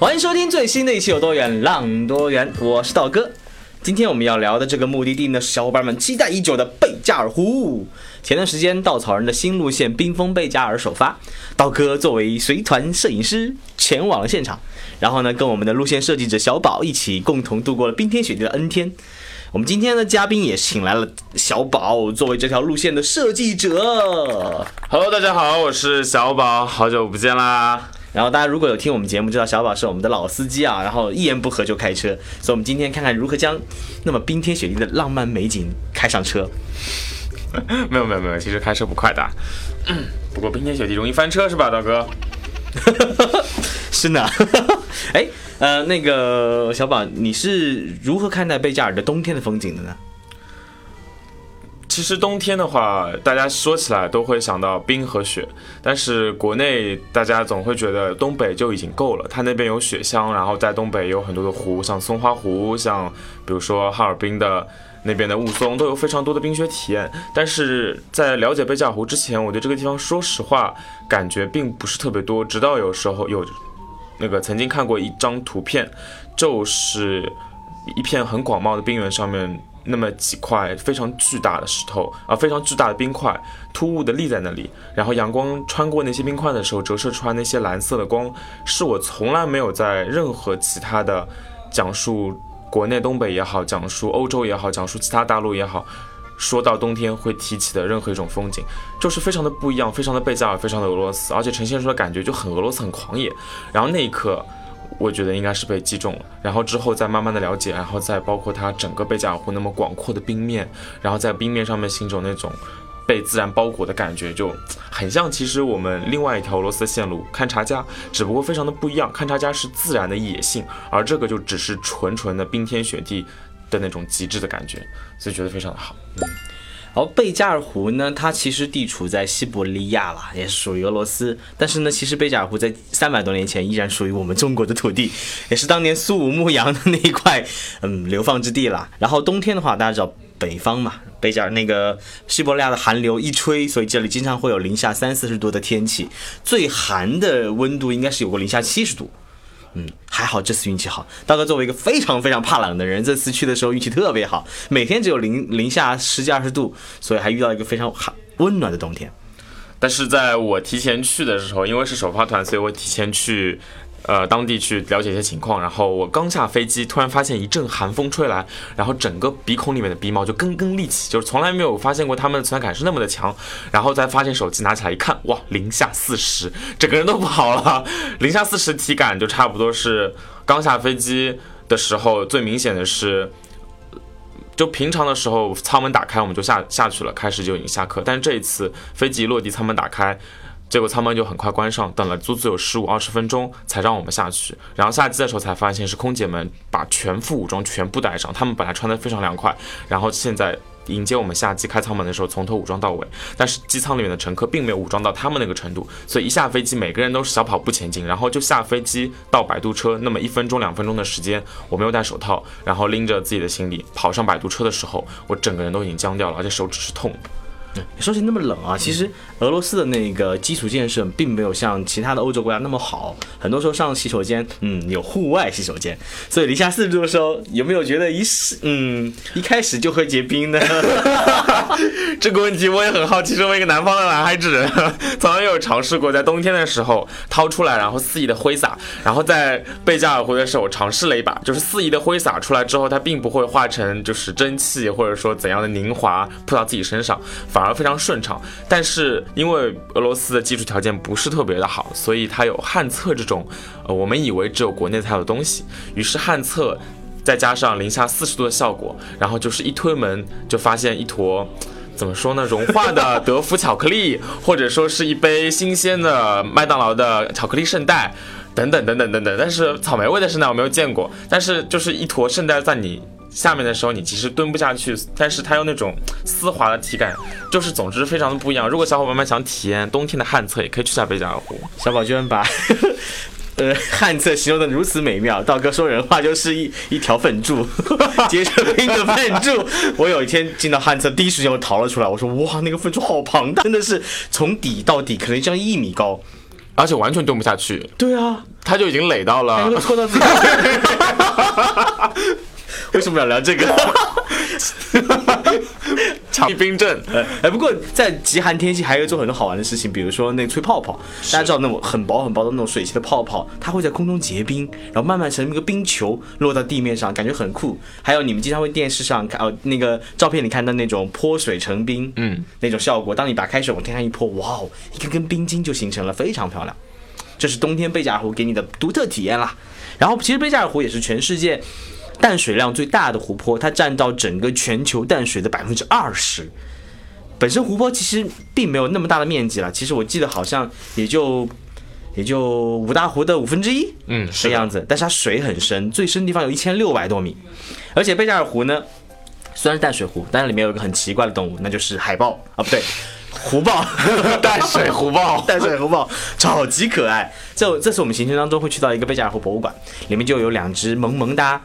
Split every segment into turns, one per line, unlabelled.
欢迎收听最新的一期《有多远浪多远》，我是道哥。今天我们要聊的这个目的地呢，是小伙伴们期待已久的贝加尔湖。前段时间，稻草人的新路线冰封贝加尔首发，道哥作为随团摄影师前往了现场，然后呢，跟我们的路线设计者小宝一起共同度过了冰天雪地的 N 天。我们今天的嘉宾也请来了小宝，作为这条路线的设计者。
Hello，大家好，我是小宝，好久不见啦。
然后大家如果有听我们节目，知道小宝是我们的老司机啊，然后一言不合就开车，所以我们今天看看如何将那么冰天雪地的浪漫美景开上车。
没有没有没有，其实开车不快的。不过冰天雪地容易翻车是吧，大哥？
是呢，哎，呃，那个小宝，你是如何看待贝加尔的冬天的风景的呢？
其实冬天的话，大家说起来都会想到冰和雪，但是国内大家总会觉得东北就已经够了，它那边有雪乡，然后在东北有很多的湖，像松花湖，像比如说哈尔滨的那边的雾凇，都有非常多的冰雪体验。但是在了解贝加尔湖之前，我对这个地方说实话感觉并不是特别多，直到有时候有那个曾经看过一张图片，就是一片很广袤的冰原上面。那么几块非常巨大的石头啊，非常巨大的冰块，突兀的立在那里，然后阳光穿过那些冰块的时候，折射出来那些蓝色的光，是我从来没有在任何其他的讲述国内东北也好，讲述欧洲也好，讲述其他大陆也好，说到冬天会提起的任何一种风景，就是非常的不一样，非常的贝加尔，非常的俄罗斯，而且呈现出的感觉就很俄罗斯，很狂野。然后那一刻。我觉得应该是被击中了，然后之后再慢慢的了解，然后再包括它整个贝加尔湖那么广阔的冰面，然后在冰面上面行走那种被自然包裹的感觉，就很像其实我们另外一条俄罗斯线路勘察加，只不过非常的不一样，勘察加是自然的野性，而这个就只是纯纯的冰天雪地的那种极致的感觉，所以觉得非常的好。嗯
而贝加尔湖呢，它其实地处在西伯利亚啦，也是属于俄罗斯。但是呢，其实贝加尔湖在三百多年前依然属于我们中国的土地，也是当年苏武牧羊的那一块嗯流放之地啦。然后冬天的话，大家知道北方嘛，贝加尔那个西伯利亚的寒流一吹，所以这里经常会有零下三四十度的天气，最寒的温度应该是有过零下七十度。嗯，还好这次运气好。大哥作为一个非常非常怕冷的人，这次去的时候运气特别好，每天只有零零下十几二十度，所以还遇到一个非常寒温暖的冬天。
但是在我提前去的时候，因为是首发团，所以我提前去。呃，当地去了解一些情况，然后我刚下飞机，突然发现一阵寒风吹来，然后整个鼻孔里面的鼻毛就根根立起，就是从来没有发现过他们的存在感是那么的强。然后再发现手机拿起来一看，哇，零下四十，整个人都不好了。零下四十体感就差不多是刚下飞机的时候最明显的是，就平常的时候舱门打开我们就下下去了，开始就已经下课，但是这一次飞机落地舱门打开。结果舱门就很快关上，等了足足有十五二十分钟才让我们下去。然后下机的时候才发现是空姐们把全副武装全部带上，他们本来穿的非常凉快，然后现在迎接我们下机开舱门的时候从头武装到尾。但是机舱里面的乘客并没有武装到他们那个程度，所以一下飞机每个人都是小跑步前进，然后就下飞机到摆渡车那么一分钟两分钟的时间，我没有戴手套，然后拎着自己的行李跑上摆渡车的时候，我整个人都已经僵掉了，而且手指是痛。
说起那么冷啊，其实俄罗斯的那个基础建设并没有像其他的欧洲国家那么好，很多时候上洗手间，嗯，有户外洗手间，所以零下四十度的时候，有没有觉得一试，嗯，一开始就会结冰呢？
这个问题我也很好奇，身为一个南方的男孩子，从来没有尝试过在冬天的时候掏出来，然后肆意的挥洒。然后在贝加尔湖的时候尝试了一把，就是肆意的挥洒出来之后，它并不会化成就是蒸汽，或者说怎样的凝华扑到自己身上，反而而非常顺畅。但是因为俄罗斯的基础条件不是特别的好，所以它有旱厕这种，呃，我们以为只有国内才有的东西。于是旱厕再加上零下四十度的效果，然后就是一推门就发现一坨。怎么说呢？融化的德芙巧克力，或者说是一杯新鲜的麦当劳的巧克力圣代，等等等等等等。但是草莓味的圣代我没有见过，但是就是一坨圣代在你下面的时候，你其实蹲不下去，但是它有那种丝滑的体感，就是总之非常的不一样。如果小伙伴们想体验冬天的旱厕，也可以去下贝加尔湖。
小宝居然把 呃旱厕形容的如此美妙，道哥说人话就是一一条粪柱，结成冰的粪柱。我有一天进到旱厕，第一时间我逃了出来，我说哇，那个粪柱好庞大，真的是从底到底可能将一米高。
而且完全蹲不下去，
对啊，
他就已经垒到了，
戳到自己。为什么要聊这个？
长冰镇。
哎，不过在极寒天气还有做很多好玩的事情，比如说那个吹泡泡。大家知道那种很薄很薄的那种水汽的泡泡，它会在空中结冰，然后慢慢成一个冰球落到地面上，感觉很酷。还有你们经常会电视上看哦，那个照片里看到那种泼水成冰，嗯，那种效果。当你把开水往天上一泼，哇哦，一根根冰晶就形成了，非常漂亮。这是冬天贝加尔湖给你的独特体验啦。然后其实贝加尔湖也是全世界。淡水量最大的湖泊，它占到整个全球淡水的百分之二十。本身湖泊其实并没有那么大的面积了，其实我记得好像也就也就五大湖的五分之一，
嗯，
是样子。但是它水很深，最深地方有一千六百多米。而且贝加尔湖呢，虽然是淡水湖，但是里面有一个很奇怪的动物，那就是海豹啊，不对，湖豹，
淡水湖豹，
淡水湖豹超级可爱。这这次我们行程当中会去到一个贝加尔湖博物馆，里面就有两只萌萌哒。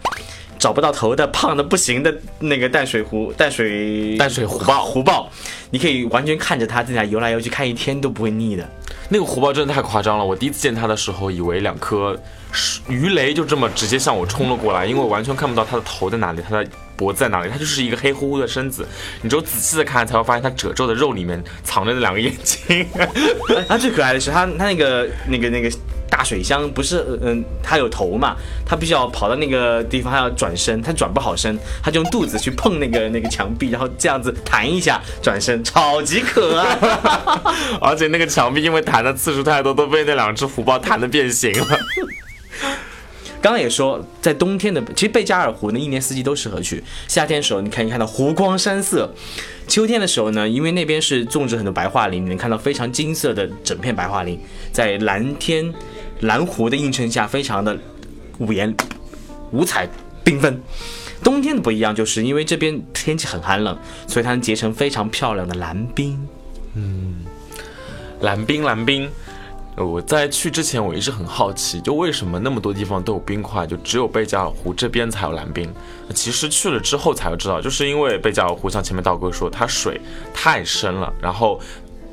找不到头的胖的不行的那个淡水湖淡水
淡水湖豹
湖豹，你可以完全看着它在那游来游去，看一天都不会腻的。
那个湖豹真的太夸张了，我第一次见它的时候，以为两颗鱼雷就这么直接向我冲了过来，因为我完全看不到它的头在哪里，它的脖子在哪里，它就是一个黑乎乎的身子，你只有仔细的看才会发现它褶皱的肉里面藏着那两个眼睛。
它最可爱的是它它那个那个那个。大水箱不是嗯，它有头嘛，它必须要跑到那个地方，它要转身，它转不好身，它就用肚子去碰那个那个墙壁，然后这样子弹一下转身，超级可爱。
而且那个墙壁因为弹的次数太多，都被那两只虎豹弹的变形了。
刚刚也说，在冬天的其实贝加尔湖呢，一年四季都适合去。夏天的时候，你可以看到湖光山色；秋天的时候呢，因为那边是种植很多白桦林，你能看到非常金色的整片白桦林，在蓝天。蓝湖的映衬下，非常的五颜五彩缤纷。冬天的不一样，就是因为这边天气很寒冷，所以它能结成非常漂亮的蓝冰。
嗯，蓝冰蓝冰。我在去之前，我一直很好奇，就为什么那么多地方都有冰块，就只有贝加尔湖这边才有蓝冰。其实去了之后才知道，就是因为贝加尔湖像前面道哥说，它水太深了，然后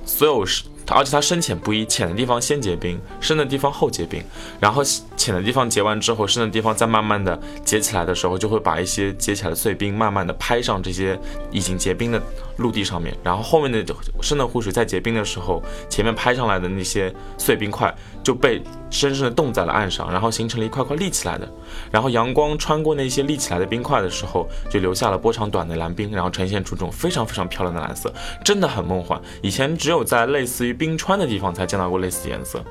所有。而且它深浅不一，浅的地方先结冰，深的地方后结冰，然后浅的地方结完之后，深的地方再慢慢的结起来的时候，就会把一些结起来的碎冰慢慢的拍上这些已经结冰的陆地上面，然后后面的深的湖水在结冰的时候，前面拍上来的那些碎冰块就被深深的冻在了岸上，然后形成了一块块立起来的，然后阳光穿过那些立起来的冰块的时候，就留下了波长短的蓝冰，然后呈现出这种非常非常漂亮的蓝色，真的很梦幻。以前只有在类似于冰川的地方才见到过类似颜色，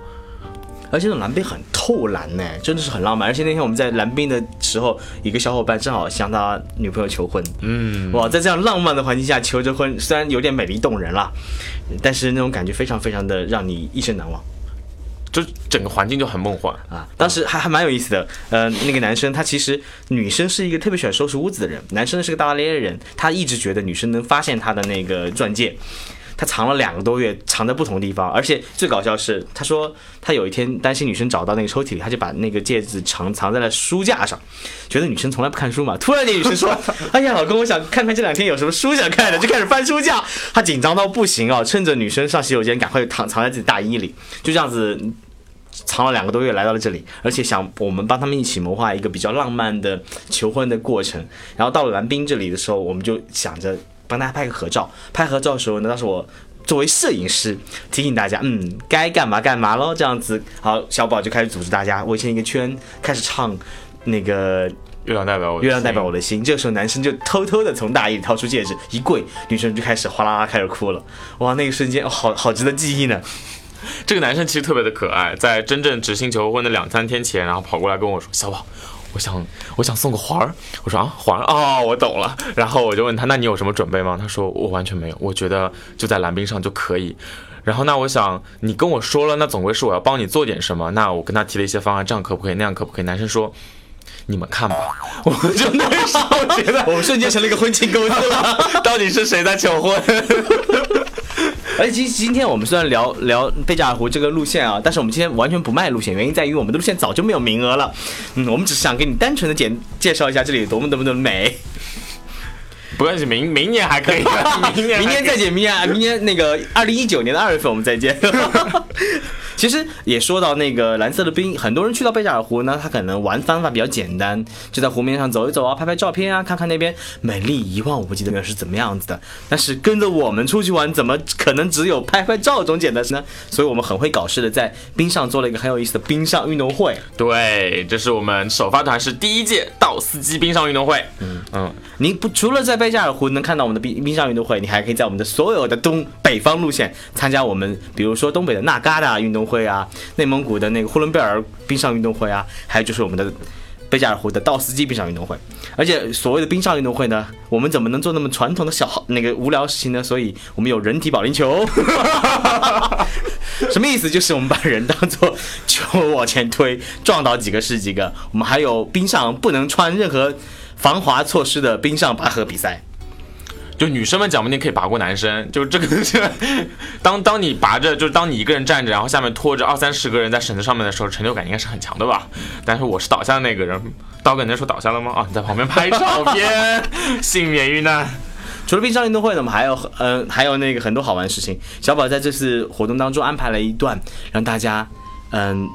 而且那种蓝冰很透蓝呢，真的是很浪漫。而且那天我们在蓝冰的时候，一个小伙伴正好向他女朋友求婚，嗯，哇，在这样浪漫的环境下求着婚，虽然有点美丽动人了，但是那种感觉非常非常的让你一生难忘，
就整个环境就很梦幻
啊。当时还还蛮有意思的，呃，那个男生他其实女生是一个特别喜欢收拾屋子的人，男生是个大大咧咧的人，他一直觉得女生能发现他的那个钻戒。他藏了两个多月，藏在不同地方，而且最搞笑是，他说他有一天担心女生找到那个抽屉里，他就把那个戒指藏藏在了书架上，觉得女生从来不看书嘛。突然间女生说：“哎呀，老公，我想看看这两天有什么书想看的。”就开始翻书架，他紧张到不行啊！趁着女生上洗手间，赶快藏藏在自己大衣里，就这样子藏了两个多月，来到了这里，而且想我们帮他们一起谋划一个比较浪漫的求婚的过程。然后到了蓝冰这里的时候，我们就想着。帮大家拍个合照，拍合照的时候呢，当时我作为摄影师提醒大家，嗯，该干嘛干嘛喽，这样子。好，小宝就开始组织大家围成一个圈，开始唱那个
月亮代表我，
月亮代表我的心。这个时候，男生就偷偷的从大衣里掏出戒指，一跪，女生就开始哗啦啦开始哭了。哇，那个瞬间，好好值得记忆呢。
这个男生其实特别的可爱，在真正执行求婚的两三天前，然后跑过来跟我说，小宝。我想，我想送个环儿。我说啊，环儿哦，我懂了。然后我就问他，那你有什么准备吗？他说我完全没有，我觉得就在蓝冰上就可以。然后那我想你跟我说了，那总归是我要帮你做点什么。那我跟他提了一些方案，这样可不可以？那样可不可以？男生说。你们看吧，我就那时候觉得，
我们瞬间成了一个婚庆公司了。
到底是谁在求婚？
而且今今天我们虽然聊聊贝加尔湖这个路线啊，但是我们今天完全不卖路线，原因在于我们的路线早就没有名额了。嗯，我们只是想给你单纯的简介绍一下这里多么多么的美。
不关系，明明年还可以，明年
明年再见，明年明年那个二零一九年的二月份我们再见。其实也说到那个蓝色的冰，很多人去到贝加尔湖呢，他可能玩方法比较简单，就在湖面上走一走啊，拍拍照片啊，看看那边美丽一望无际的面是怎么样子的。但是跟着我们出去玩，怎么可能只有拍拍照这种简单呢？所以我们很会搞事的，在冰上做了一个很有意思的冰上运动会。
对，这是我们首发团是第一届道斯基冰上运动会。嗯
嗯，你不除了在贝加尔湖能看到我们的冰冰上运动会，你还可以在我们的所有的东北方路线参加我们，比如说东北的纳嘎达运动。会啊，内蒙古的那个呼伦贝尔冰上运动会啊，还有就是我们的贝加尔湖的道斯基冰上运动会。而且所谓的冰上运动会呢，我们怎么能做那么传统的小那个无聊事情呢？所以我们有人体保龄球，什么意思？就是我们把人当做 球往前推，撞倒几个是几个。我们还有冰上不能穿任何防滑措施的冰上拔河比赛。
就女生们讲不定可以拔过男生，就这个是，当当你拔着，就是当你一个人站着，然后下面拖着二三十个人在绳子上面的时候，成就感应该是很强的吧？但是我是倒下的那个人，刀哥，你说倒下了吗？啊，你在旁边拍照 片，幸免于难。
除了冰上运动会呢，我们还有呃还有那个很多好玩的事情。小宝在这次活动当中安排了一段，让大家嗯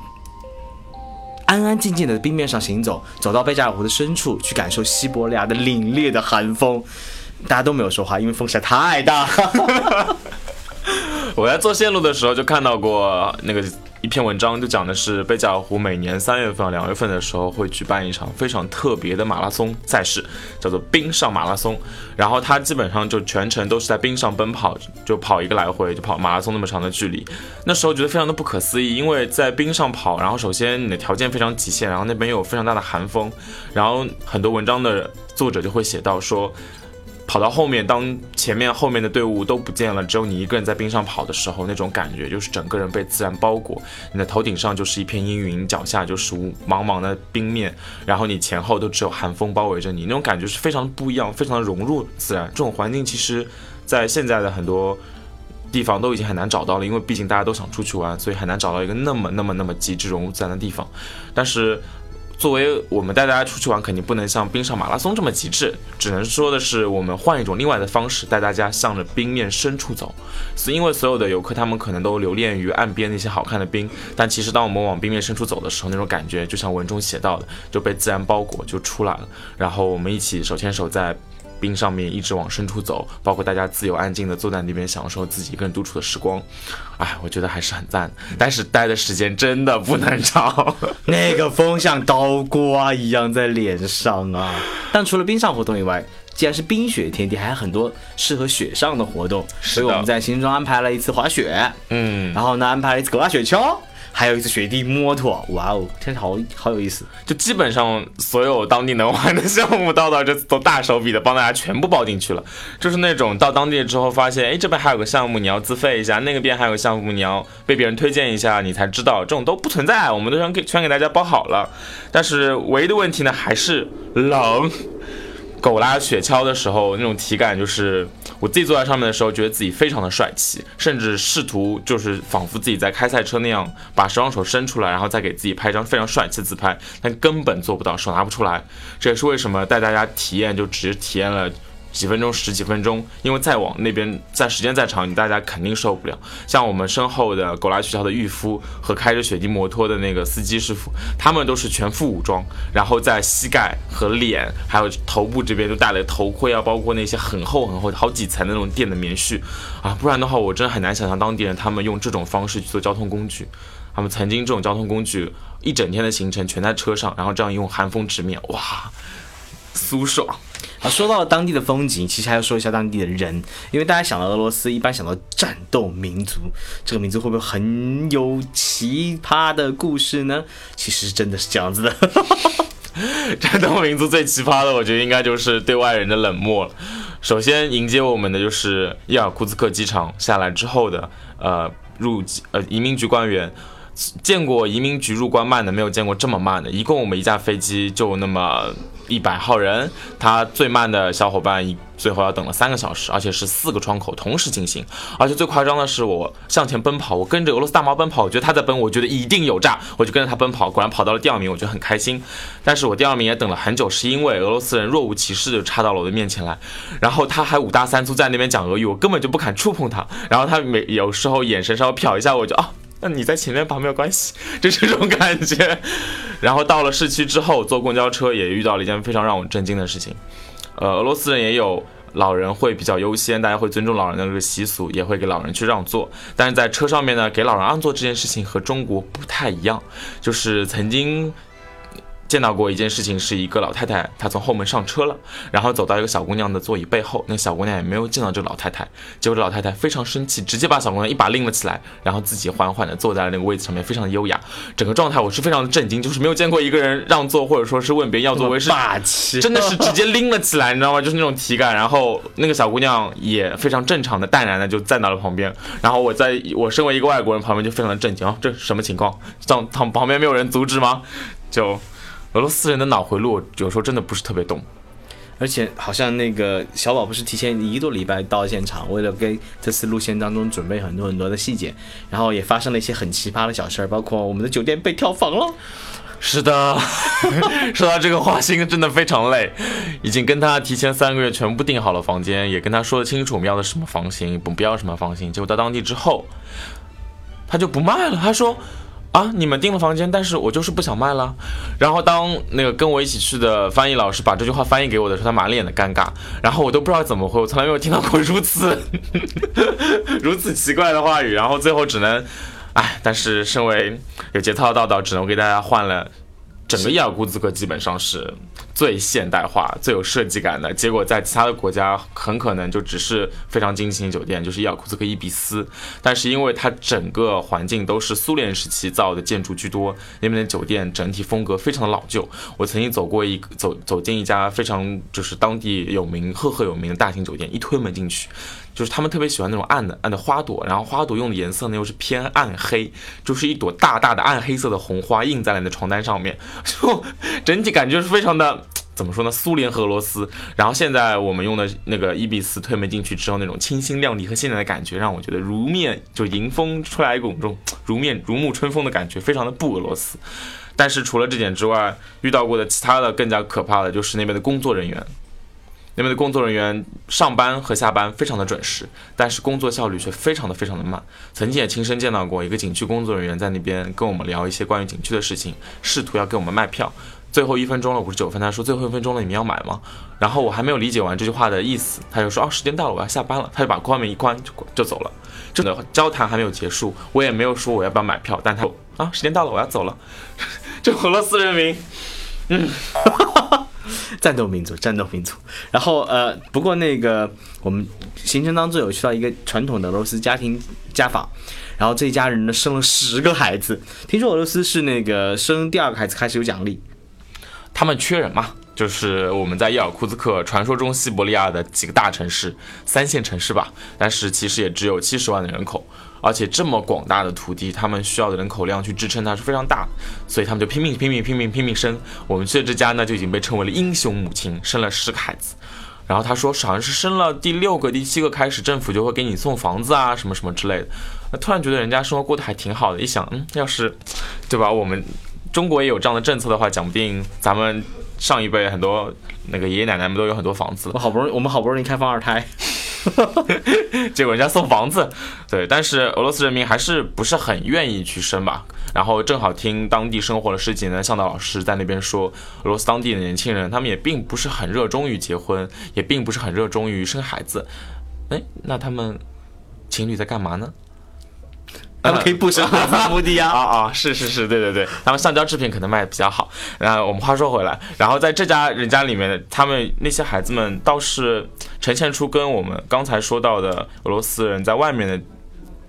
安安静静的冰面上行走，走到贝加尔湖的深处去感受西伯利亚的凛冽的寒风。大家都没有说话，因为风实在太大。
我在做线路的时候就看到过那个一篇文章，就讲的是贝加尔湖每年三月份、两月份的时候会举办一场非常特别的马拉松赛事，叫做冰上马拉松。然后它基本上就全程都是在冰上奔跑，就跑一个来回，就跑马拉松那么长的距离。那时候觉得非常的不可思议，因为在冰上跑，然后首先你的条件非常极限，然后那边有非常大的寒风，然后很多文章的作者就会写到说。跑到后面，当前面后面的队伍都不见了，只有你一个人在冰上跑的时候，那种感觉就是整个人被自然包裹，你的头顶上就是一片阴云，脚下就是茫茫的冰面，然后你前后都只有寒风包围着你，那种感觉是非常不一样，非常的融入自然。这种环境其实，在现在的很多地方都已经很难找到了，因为毕竟大家都想出去玩，所以很难找到一个那么那么那么极致融入自然的地方。但是。作为我们带大家出去玩，肯定不能像冰上马拉松这么极致，只能说的是我们换一种另外的方式，带大家向着冰面深处走。是因为所有的游客他们可能都留恋于岸边那些好看的冰，但其实当我们往冰面深处走的时候，那种感觉就像文中写到的，就被自然包裹就出来了。然后我们一起手牵手在。冰上面一直往深处走，包括大家自由安静的坐在那边享受自己一个人独处的时光，哎，我觉得还是很赞。但是待的时间真的不能长，
那个风像刀刮一样在脸上啊。但除了冰上活动以外，既然是冰雪天地，还有很多适合雪上的活动，所以我们在行程中安排了一次滑雪，嗯，然后呢安排了一次狗拉雪橇。还有一次雪地摩托，哇哦，听起来好好有意思。
就基本上所有当地能玩的项目，到到这次都大手笔的帮大家全部包进去了。就是那种到当地之后发现，哎，这边还有个项目你要自费一下，那个边还有个项目你要被别人推荐一下，你才知道，这种都不存在，我们都全给全给大家包好了。但是唯一的问题呢，还是冷。狗拉雪橇的时候，那种体感就是我自己坐在上面的时候，觉得自己非常的帅气，甚至试图就是仿佛自己在开赛车那样，把双手伸出来，然后再给自己拍一张非常帅气的自拍，但根本做不到，手拿不出来。这也是为什么带大家体验，就只体验了。几分钟，十几分钟，因为再往那边，在时间再长，你大家肯定受不了。像我们身后的狗拉雪橇的御夫和开着雪地摩托的那个司机师傅，他们都是全副武装，然后在膝盖和脸还有头部这边都戴了头盔啊，包括那些很厚很厚好几层的那种垫的棉絮啊，不然的话，我真的很难想象当地人他们用这种方式去做交通工具。他们曾经这种交通工具一整天的行程全在车上，然后这样用寒风直面，哇，舒爽。
啊，说到了当地的风景，其实还要说一下当地的人，因为大家想到俄罗斯，一般想到战斗民族，这个民族会不会很有奇葩的故事呢？其实真的是这样子的。
战斗民族最奇葩的，我觉得应该就是对外人的冷漠了。首先迎接我们的就是伊尔库茨克机场下来之后的。呃入呃移民局官员。见过移民局入关慢的，没有见过这么慢的。一共我们一架飞机就那么一百号人，他最慢的小伙伴最后要等了三个小时，而且是四个窗口同时进行。而且最夸张的是，我向前奔跑，我跟着俄罗斯大猫奔跑，我觉得他在奔，我觉得一定有诈，我就跟着他奔跑，果然跑到了第二名，我觉得很开心。但是我第二名也等了很久，是因为俄罗斯人若无其事就插到了我的面前来，然后他还五大三粗在那边讲俄语，我根本就不敢触碰他。然后他每有时候眼神稍微瞟一下，我就啊。那你在前面跑没有关系，就这种感觉。然后到了市区之后，坐公交车也遇到了一件非常让我震惊的事情。呃，俄罗斯人也有老人会比较优先，大家会尊重老人的这个习俗，也会给老人去让座。但是在车上面呢，给老人让座这件事情和中国不太一样，就是曾经。见到过一件事情，是一个老太太，她从后门上车了，然后走到一个小姑娘的座椅背后，那个小姑娘也没有见到这个老太太，结果这老太太非常生气，直接把小姑娘一把拎了起来，然后自己缓缓地坐在了那个位置上面，非常的优雅。整个状态我是非常的震惊，就是没有见过一个人让座或者说是问别人要座位是
霸气，
真的是直接拎了起来，你知道吗？就是那种体感。然后那个小姑娘也非常正常的淡然的就站到了旁边，然后我在我身为一个外国人旁边就非常的震惊啊，这是什么情况？上旁旁边没有人阻止吗？就。俄罗斯人的脑回路有时候真的不是特别懂，
而且好像那个小宝不是提前一个多礼拜到现场，为了给这次路线当中准备很多很多的细节，然后也发生了一些很奇葩的小事儿，包括我们的酒店被跳房了。
是的，说到这个花，心真的非常累，已经跟他提前三个月全部订好了房间，也跟他说的清楚我们要的什么房型，不不要什么房型，结果到当地之后，他就不卖了，他说。啊！你们订了房间，但是我就是不想卖了。然后当那个跟我一起去的翻译老师把这句话翻译给我的时候，他满脸的尴尬。然后我都不知道怎么回，我从来没有听到过如此 如此奇怪的话语。然后最后只能，哎，但是身为有节操的道道，只能给大家换了。整个伊尔库茨克基本上是最现代化、最有设计感的。结果在其他的国家很可能就只是非常精心酒店，就是伊尔库茨克伊比斯。但是因为它整个环境都是苏联时期造的建筑居多，那边的酒店整体风格非常的老旧。我曾经走过一走走进一家非常就是当地有名赫赫有名的大型酒店，一推门进去。就是他们特别喜欢那种暗的暗的花朵，然后花朵用的颜色呢又是偏暗黑，就是一朵大大的暗黑色的红花印在了你的床单上面，就整体感觉是非常的怎么说呢？苏联和俄罗斯。然后现在我们用的那个伊比斯推门进去之后，那种清新亮丽和现在的感觉，让我觉得如面就迎风出来一种这种如面如沐春风的感觉，非常的不俄罗斯。但是除了这点之外，遇到过的其他的更加可怕的就是那边的工作人员。那边的工作人员上班和下班非常的准时，但是工作效率却非常的非常的慢。曾经也亲身见到过一个景区工作人员在那边跟我们聊一些关于景区的事情，试图要给我们卖票。最后一分钟了，五十九分，他说最后一分钟了，你们要买吗？然后我还没有理解完这句话的意思，他就说哦，时间到了，我要下班了。他就把关门一关就就走了。真的交谈还没有结束，我也没有说我要不要买票，但他啊，时间到了，我要走了。就俄罗斯人民，嗯。
战斗民族，战斗民族。然后呃，不过那个我们行程当中有去到一个传统的俄罗斯家庭家访，然后这一家人呢生了十个孩子。听说俄罗斯是那个生第二个孩子开始有奖励，
他们缺人嘛，就是我们在伊尔库茨克，传说中西伯利亚的几个大城市，三线城市吧，但是其实也只有七十万的人口。而且这么广大的土地，他们需要的人口量去支撑它是非常大，所以他们就拼命拼命拼命拼命生。我们去的这家呢，就已经被称为了英雄母亲，生了十个孩子。然后他说，好像是生了第六个、第七个开始，政府就会给你送房子啊，什么什么之类的。那突然觉得人家生活过得还挺好的，一想，嗯，要是，对吧？我们中国也有这样的政策的话，讲不定咱们上一辈很多那个爷爷奶奶们都有很多房子。
我好不容易，我们好不容易开放二胎。
哈 哈结果人家送房子，对，但是俄罗斯人民还是不是很愿意去生吧。然后正好听当地生活了十几年的向导老师在那边说，俄罗斯当地的年轻人他们也并不是很热衷于结婚，也并不是很热衷于生孩子。哎，那他们情侣在干嘛呢？
他们可以不生孩子目的啊
啊啊！是是是，对对对，他们橡胶制品可能卖的比较好。然后我们话说回来，然后在这家人家里面，他们那些孩子们倒是呈现出跟我们刚才说到的俄罗斯人在外面的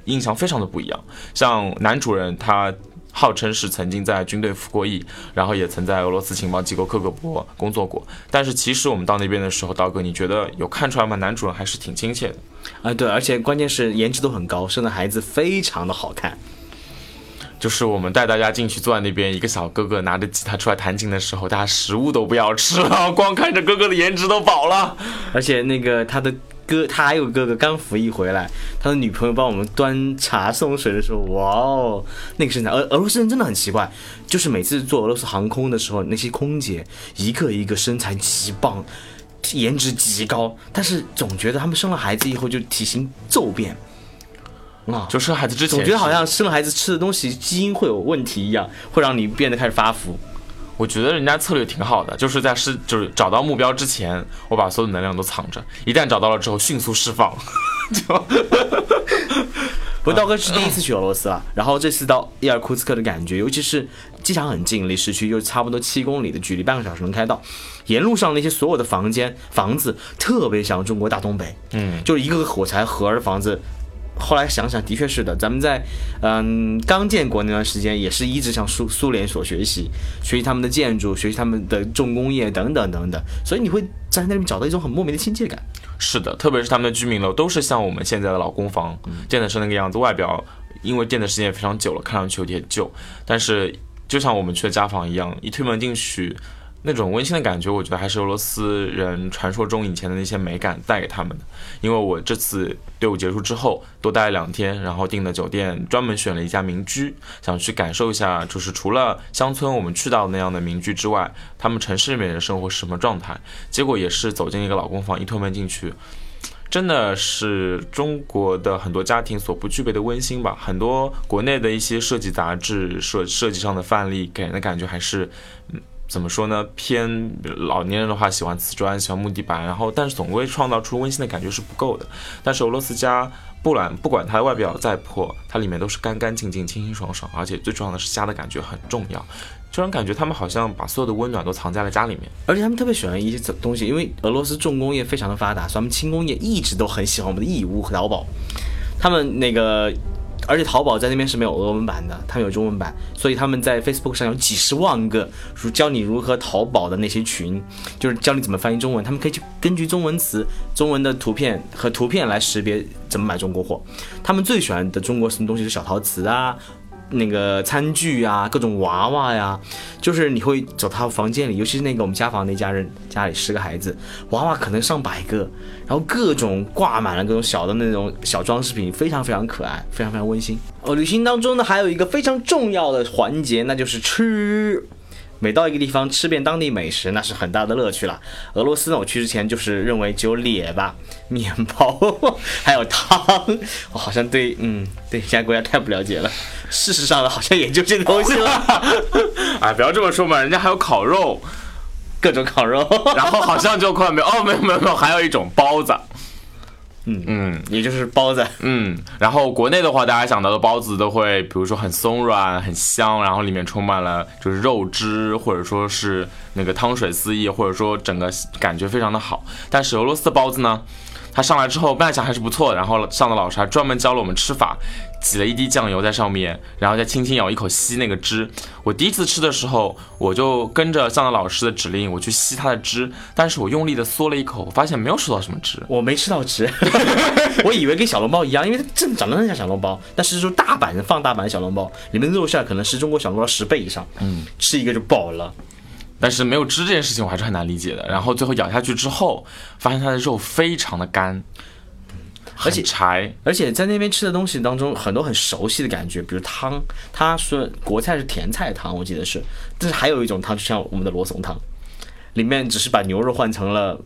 印象非常的不一样。像男主人他号称是曾经在军队服过役，然后也曾在俄罗斯情报机构克格勃工作过。但是其实我们到那边的时候，刀哥，你觉得有看出来吗？男主人还是挺亲切的。
啊，对，而且关键是颜值都很高，生的孩子非常的好看。
就是我们带大家进去坐在那边，一个小哥哥拿着吉他出来弹琴的时候，大家食物都不要吃了，光看着哥哥的颜值都饱了。
而且那个他的哥，他还有哥哥刚服役回来，他的女朋友帮我们端茶送水的时候，哇哦，那个身材。俄俄罗斯人真的很奇怪，就是每次坐俄罗斯航空的时候，那些空姐一个一个身材极棒，颜值极高，但是总觉得他们生了孩子以后就体型骤变。啊，
就生孩子之前，
总觉得好像生了孩子吃的东西基因会有问题一样，会让你变得开始发福。
我觉得人家策略挺好的，就是在是就是找到目标之前，我把所有的能量都藏着，一旦找到了之后迅速释放。就，
不过道哥是第一次去俄罗斯了，然后这次到伊尔库茨克的感觉，尤其是机场很近，离市区又差不多七公里的距离，半个小时能开到。沿路上那些所有的房间房子特别像中国大东北，
嗯，
就是一个个火柴盒的房子。后来想想，的确是的。咱们在嗯刚建国那段时间，也是一直向苏苏联所学习，学习他们的建筑，学习他们的重工业等等等等。所以你会在那边找到一种很莫名的亲切感。
是的，特别是他们的居民楼都是像我们现在的老公房，建的是那个样子。外表因为建的时间也非常久了，看上去有点旧，但是就像我们去的家访一样，一推门进去。那种温馨的感觉，我觉得还是俄罗斯人传说中以前的那些美感带给他们的。因为我这次队伍结束之后多待了两天，然后订的酒店专门选了一家民居，想去感受一下，就是除了乡村我们去到那样的民居之外，他们城市里面的生活是什么状态。结果也是走进一个老公房，一推门进去，真的是中国的很多家庭所不具备的温馨吧。很多国内的一些设计杂志设设计上的范例给人的感觉还是，嗯。怎么说呢？偏老年人的话，喜欢瓷砖，喜欢木地板，然后但是总归创造出温馨的感觉是不够的。但是俄罗斯家，不管不管它的外表再破，它里面都是干干净净、清清爽爽，而且最重要的是家的感觉很重要，就让感觉他们好像把所有的温暖都藏在了家里面。
而且他们特别喜欢一些东西，因为俄罗斯重工业非常的发达，所以他们轻工业一直都很喜欢我们的义乌和淘宝。他们那个。而且淘宝在那边是没有俄文版的，他们有中文版，所以他们在 Facebook 上有几十万个如教你如何淘宝的那些群，就是教你怎么翻译中文，他们可以去根据中文词、中文的图片和图片来识别怎么买中国货。他们最喜欢的中国什么东西是小陶瓷啊。那个餐具啊，各种娃娃呀，就是你会走他房间里，尤其是那个我们家房那家人家里十个孩子，娃娃可能上百个，然后各种挂满了各种小的那种小装饰品，非常非常可爱，非常非常温馨。哦，旅行当中呢，还有一个非常重要的环节，那就是吃。每到一个地方吃遍当地美食，那是很大的乐趣了。俄罗斯呢，我去之前就是认为只有列巴、面包，还有汤。我好像对，嗯，对其他国家太不了解了。事实上呢，好像也就这东西了。
哎，不要这么说嘛，人家还有烤肉，
各种烤肉。
然后好像就快没有，哦，没有没有没有，还有一种包子。
嗯嗯，也就是包子。
嗯，然后国内的话，大家想到的包子都会，比如说很松软、很香，然后里面充满了就是肉汁，或者说是那个汤水四溢，或者说整个感觉非常的好。但是俄罗斯的包子呢？它上来之后，卖相还是不错的。然后上的老师还专门教了我们吃法，挤了一滴酱油在上面，然后再轻轻咬一口吸那个汁。我第一次吃的时候，我就跟着上的老师的指令，我去吸它的汁。但是我用力的嗦了一口，我发现没有吃到什么汁。
我没吃到汁，我以为跟小笼包一样，因为它真的长得很像小笼包。但是就大阪放大版小笼包，里面的肉馅可能是中国小笼包十倍以上。
嗯，
吃一个就饱了。
但是没有汁这件事情我还是很难理解的。然后最后咬下去之后，发现它的肉非常的干，
而且
柴，
而且在那边吃的东西当中很多很熟悉的感觉，比如汤，他说国菜是甜菜汤，我记得是，但是还有一种汤就像我们的罗宋汤，里面只是把牛肉换成了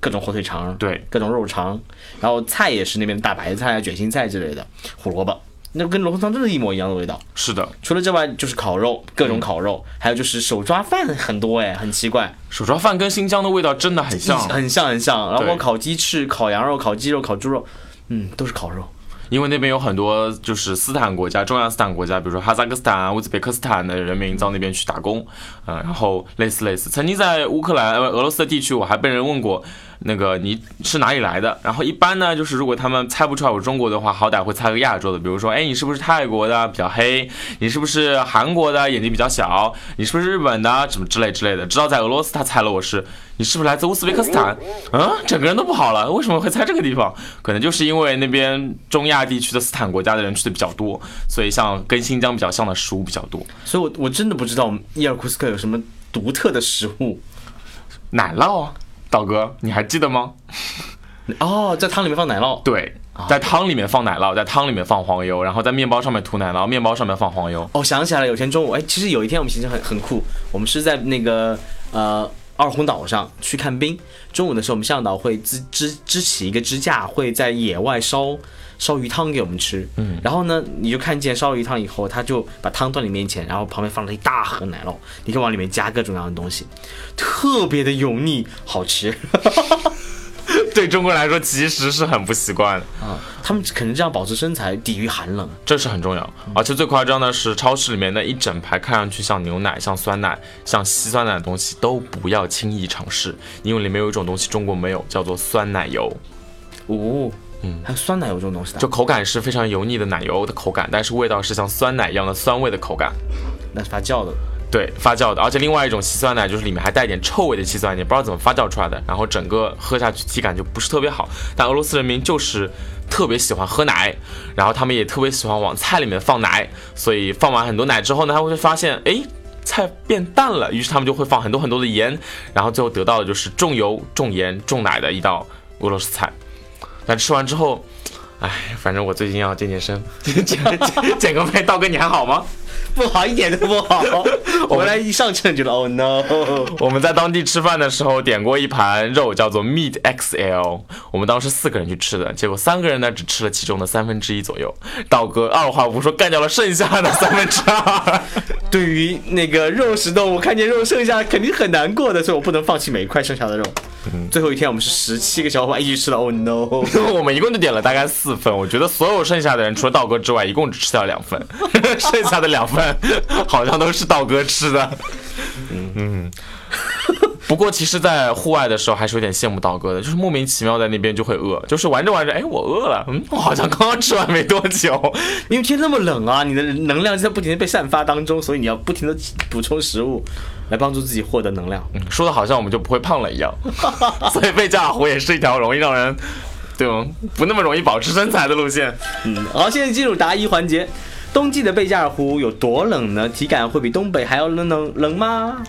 各种火腿肠，
对，
各种肉肠，然后菜也是那边的大白菜、卷心菜之类的，胡萝卜。那跟罗宋汤真的一模一样的味道。
是的，
除了这外就是烤肉，各种烤肉，还有就是手抓饭很多哎，很奇怪。
手抓饭跟新疆的味道真的很像，
很像很像。然后烤鸡翅、烤羊肉、烤鸡肉、烤猪肉，嗯，都是烤肉。
因为那边有很多就是斯坦国家、中亚斯坦国家，比如说哈萨克斯坦、乌兹别克斯坦的人民到那边去打工，嗯，然后类似类似。曾经在乌克兰、俄罗斯的地区，我还被人问过。那个你是哪里来的？然后一般呢，就是如果他们猜不出来我中国的话，好歹会猜个亚洲的，比如说，哎，你是不是泰国的，比较黑？你是不是韩国的，眼睛比较小？你是不是日本的，什么之类之类的？直到在俄罗斯，他猜了我是，你是不是来自乌兹别克斯坦？嗯，整个人都不好了，为什么会猜这个地方？可能就是因为那边中亚地区的斯坦国家的人去的比较多，所以像跟新疆比较像的食物比较多。
所以我我真的不知道伊尔库斯克有什么独特的食物。
奶酪啊，道哥，你还记得吗？
哦，在汤里面放奶酪。
对，在汤里面放奶酪，在汤里面放黄油，然后在面包上面涂奶酪，面包上面放黄油。
哦，想起来了，有天中午，哎，其实有一天我们行程很很酷，我们是在那个呃二红岛上去看冰。中午的时候，我们向导会支支支起一个支架，会在野外烧烧鱼汤给我们吃。嗯，然后呢，你就看见烧了鱼汤以后，他就把汤端你面前，然后旁边放了一大盒奶酪，你可以往里面加各种各样的东西，特别的油腻，好吃。
对中国人来说，其实是很不习惯的。
啊，他们可能这样保持身材，抵御寒冷。
这是很重要，而且最夸张的是，超市里面那一整排看上去像牛奶、像酸奶、像稀酸奶的东西都不要轻易尝试，因为里面有一种东西中国没有，叫做酸奶油。
哦，嗯，还有酸奶油这种东西的，
就口感是非常油腻的奶油的口感，但是味道是像酸奶一样的酸味的口感。
那是发酵的。
对，发酵的，而且另外一种稀酸奶就是里面还带点臭味的稀酸奶，不知道怎么发酵出来的，然后整个喝下去体感就不是特别好。但俄罗斯人民就是特别喜欢喝奶，然后他们也特别喜欢往菜里面放奶，所以放完很多奶之后呢，他会发现，哎，菜变淡了，于是他们就会放很多很多的盐，然后最后得到的就是重油、重盐、重奶的一道俄罗斯菜。但吃完之后，哎，反正我最近要健健身，减减减个肥，道哥你还好吗？
不好，一点都不好。我们来一上车觉得，Oh no！
我们在当地吃饭的时候点过一盘肉，叫做 Meat XL。我们当时四个人去吃的，结果三个人呢只吃了其中的三分之一左右。道哥二话不说干掉了剩下的三分之二。
对于那个肉食动物，看见肉剩下肯定很难过的，所以我不能放弃每一块剩下的肉。最后一天我们是十七个小伙伴一起吃的，Oh no！
我们一共就点了大概四份，我觉得所有剩下的人除了道哥之外，一共只吃掉两份，剩下的两份。好像都是道哥吃的，嗯嗯。不过其实，在户外的时候还是有点羡慕道哥的，就是莫名其妙在那边就会饿，就是玩着玩着，哎，我饿了，嗯，我好像刚刚吃完没多久，
因为天那么冷啊，你的能量就在不停的被散发当中，所以你要不停的补充食物来帮助自己获得能量。
说的好像我们就不会胖了一样，所以贝加尔湖也是一条容易让人对吗？不那么容易保持身材的路线。
嗯，好，现在进入答疑环节。冬季的贝加尔湖有多冷呢？体感会比东北还要冷冷冷吗？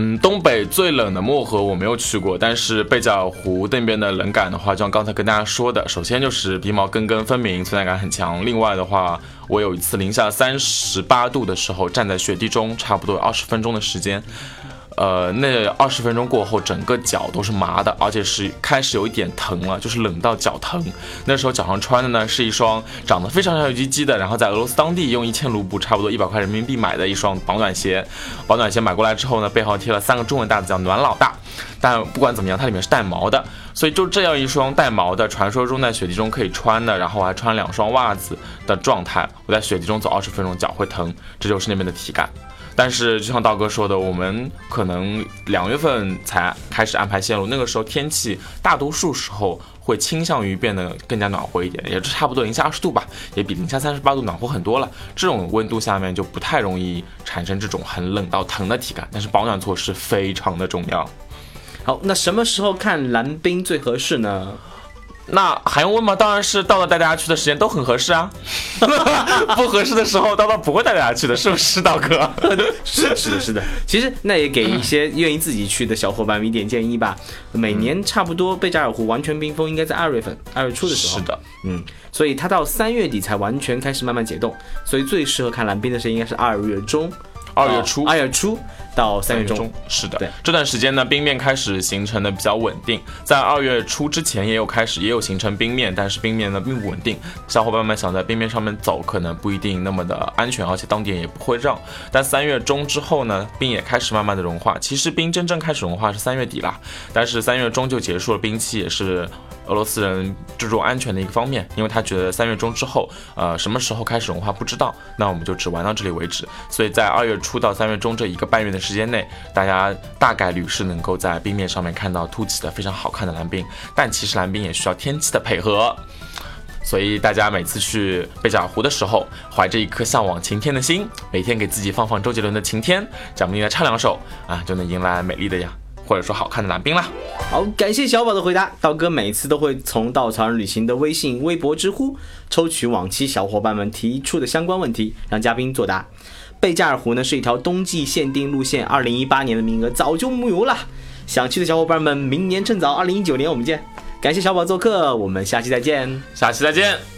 嗯，东北最冷的漠河我没有去过，但是贝加尔湖那边的冷感的话，就像刚才跟大家说的，首先就是鼻毛根根分明，存在感很强。另外的话，我有一次零下三十八度的时候，站在雪地中，差不多有二十分钟的时间。呃，那二十分钟过后，整个脚都是麻的，而且是开始有一点疼了，就是冷到脚疼。那时候脚上穿的呢是一双长得非常像小鸡鸡的，然后在俄罗斯当地用一千卢布，差不多一百块人民币买的一双保暖鞋。保暖鞋买过来之后呢，背后贴了三个中文大字叫“暖老大”。但不管怎么样，它里面是带毛的，所以就这样一双带毛的，传说中在雪地中可以穿的，然后我还穿两双袜子的状态，我在雪地中走二十分钟，脚会疼，这就是那边的体感。但是就像道哥说的，我们可能两月份才开始安排线路，那个时候天气大多数时候会倾向于变得更加暖和一点，也就差不多零下二十度吧，也比零下三十八度暖和很多了。这种温度下面就不太容易产生这种很冷到疼的体感，但是保暖措施非常的重要。
好，那什么时候看蓝冰最合适呢？
那还用问吗？当然是到了带大家去的时间都很合适啊，不合适的时候叨叨不会带大家去的，是不是，道哥？
是是的，是的。其实那也给一些愿意自己去的小伙伴们一点建议吧。每年差不多贝加尔湖完全冰封应该在二月份，二月初的时
候。是的，
嗯，所以它到三月底才完全开始慢慢解冻，所以最适合看蓝冰的时候应该是二月中。
二月初，
二月初到三月中，
是的。
对，
这段时间呢，冰面开始形成的比较稳定。在二月初之前，也有开始也有形成冰面，但是冰面呢并不稳定。小伙伴们想在冰面上面走，可能不一定那么的安全，而且当地也不会让。但三月中之后呢，冰也开始慢慢的融化。其实冰真正开始融化是三月底啦，但是三月中就结束了冰期，也是。俄罗斯人注重安全的一个方面，因为他觉得三月中之后，呃，什么时候开始融化不知道，那我们就只玩到这里为止。所以在二月初到三月中这一个半月的时间内，大家大概率是能够在冰面上面看到凸起的非常好看的蓝冰，但其实蓝冰也需要天气的配合。所以大家每次去贝加尔湖的时候，怀着一颗向往晴天的心，每天给自己放放周杰伦的《晴天》，咱们应该唱两首啊，就能迎来美丽的呀，或者说好看的男兵啦。
好，感谢小宝的回答。道哥每次都会从稻草人旅行的微信、微博、知乎抽取往期小伙伴们提出的相关问题，让嘉宾作答。贝加尔湖呢是一条冬季限定路线，二零一八年的名额早就木有了。想去的小伙伴们，明年趁早，二零一九年我们见。感谢小宝做客，我们下期再见。
下期再见。